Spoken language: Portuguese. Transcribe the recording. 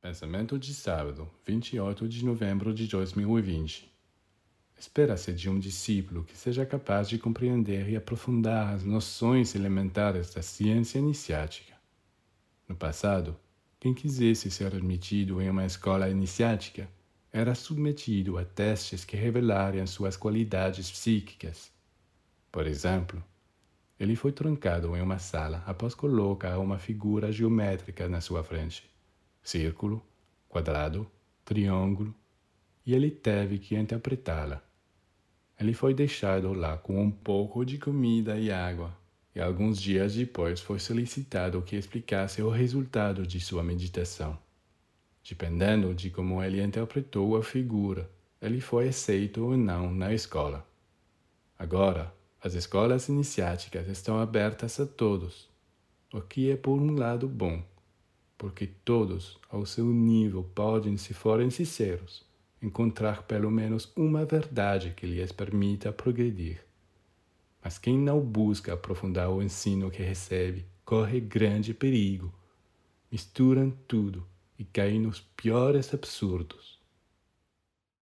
Pensamento de sábado, 28 de novembro de 2020. Espera-se de um discípulo que seja capaz de compreender e aprofundar as noções elementares da ciência iniciática. No passado, quem quisesse ser admitido em uma escola iniciática era submetido a testes que revelariam suas qualidades psíquicas. Por exemplo, ele foi trancado em uma sala após colocar uma figura geométrica na sua frente círculo, quadrado, triângulo, e ele teve que interpretá-la. Ele foi deixado lá com um pouco de comida e água, e alguns dias depois foi solicitado que explicasse o resultado de sua meditação. Dependendo de como ele interpretou a figura, ele foi aceito ou não na escola. Agora, as escolas iniciáticas estão abertas a todos, o que é por um lado bom, porque todos, ao seu nível, podem, se forem sinceros, encontrar pelo menos uma verdade que lhes permita progredir. Mas quem não busca aprofundar o ensino que recebe corre grande perigo. Misturam tudo e caem nos piores absurdos.